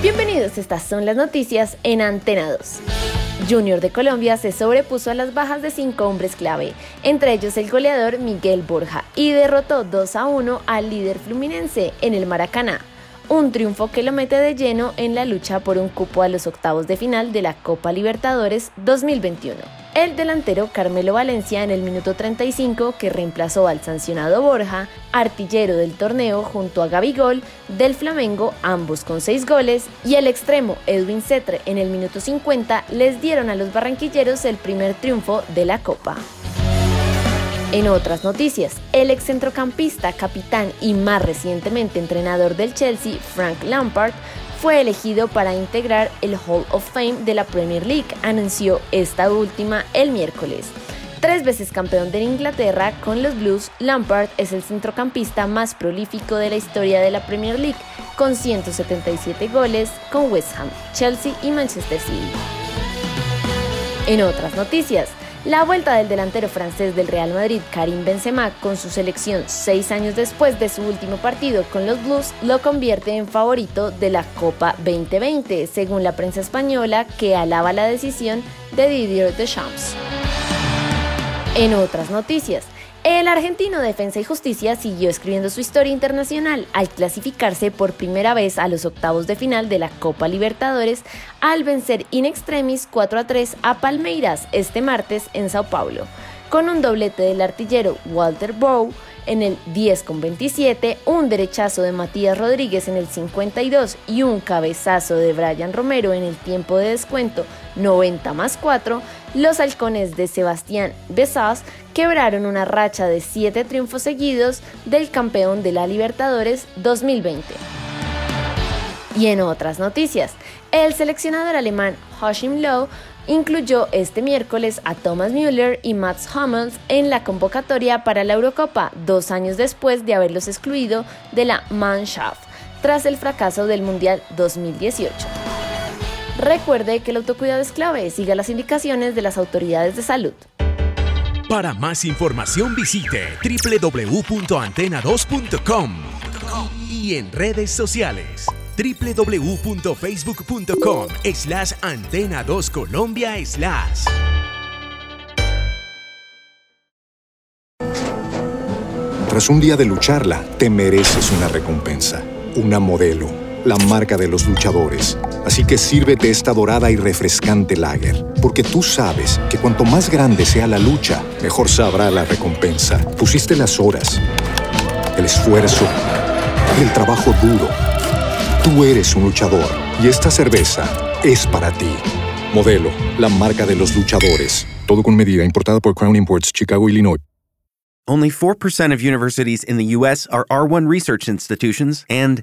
Bienvenidos, estas son las noticias en Antena 2. Junior de Colombia se sobrepuso a las bajas de cinco hombres clave, entre ellos el goleador Miguel Borja, y derrotó 2 a 1 al líder fluminense en el Maracaná un triunfo que lo mete de lleno en la lucha por un cupo a los octavos de final de la Copa Libertadores 2021. El delantero Carmelo Valencia en el minuto 35 que reemplazó al sancionado Borja, artillero del torneo junto a Gabigol del Flamengo, ambos con seis goles, y el extremo Edwin Cetre en el minuto 50 les dieron a los barranquilleros el primer triunfo de la Copa. En otras noticias, el excentrocampista, capitán y más recientemente entrenador del Chelsea, Frank Lampard, fue elegido para integrar el Hall of Fame de la Premier League, anunció esta última el miércoles. Tres veces campeón de Inglaterra con los Blues, Lampard es el centrocampista más prolífico de la historia de la Premier League, con 177 goles con West Ham, Chelsea y Manchester City. En otras noticias, la vuelta del delantero francés del Real Madrid, Karim Benzema, con su selección seis años después de su último partido con los Blues, lo convierte en favorito de la Copa 2020, según la prensa española que alaba la decisión de Didier Deschamps. En otras noticias, el argentino Defensa y Justicia siguió escribiendo su historia internacional al clasificarse por primera vez a los octavos de final de la Copa Libertadores al vencer in extremis 4 a 3 a Palmeiras este martes en Sao Paulo, con un doblete del artillero Walter Bow en el 10 con 27, un derechazo de Matías Rodríguez en el 52 y un cabezazo de Brian Romero en el tiempo de descuento 90 más 4, los halcones de Sebastián Besás quebraron una racha de 7 triunfos seguidos del campeón de la Libertadores 2020. Y en otras noticias, el seleccionador alemán Joachim Low incluyó este miércoles a Thomas Müller y Mats Hummels en la convocatoria para la Eurocopa, dos años después de haberlos excluido de la Mannschaft tras el fracaso del Mundial 2018. Recuerde que el autocuidado es clave, siga las indicaciones de las autoridades de salud. Para más información visite www.antena2.com y en redes sociales www.facebook.com slash antena 2 Colombia slash. Tras un día de lucharla, te mereces una recompensa, una modelo, la marca de los luchadores. Así que sírvete esta dorada y refrescante lager, porque tú sabes que cuanto más grande sea la lucha, mejor sabrá la recompensa. Pusiste las horas, el esfuerzo, el trabajo duro. Tú eres un luchador y esta cerveza es para ti. Modelo, la marca de los luchadores. Todo con medida, importada por Crown Imports, Chicago, Illinois. Only 4% of universities in the U.S. are R1 research institutions, and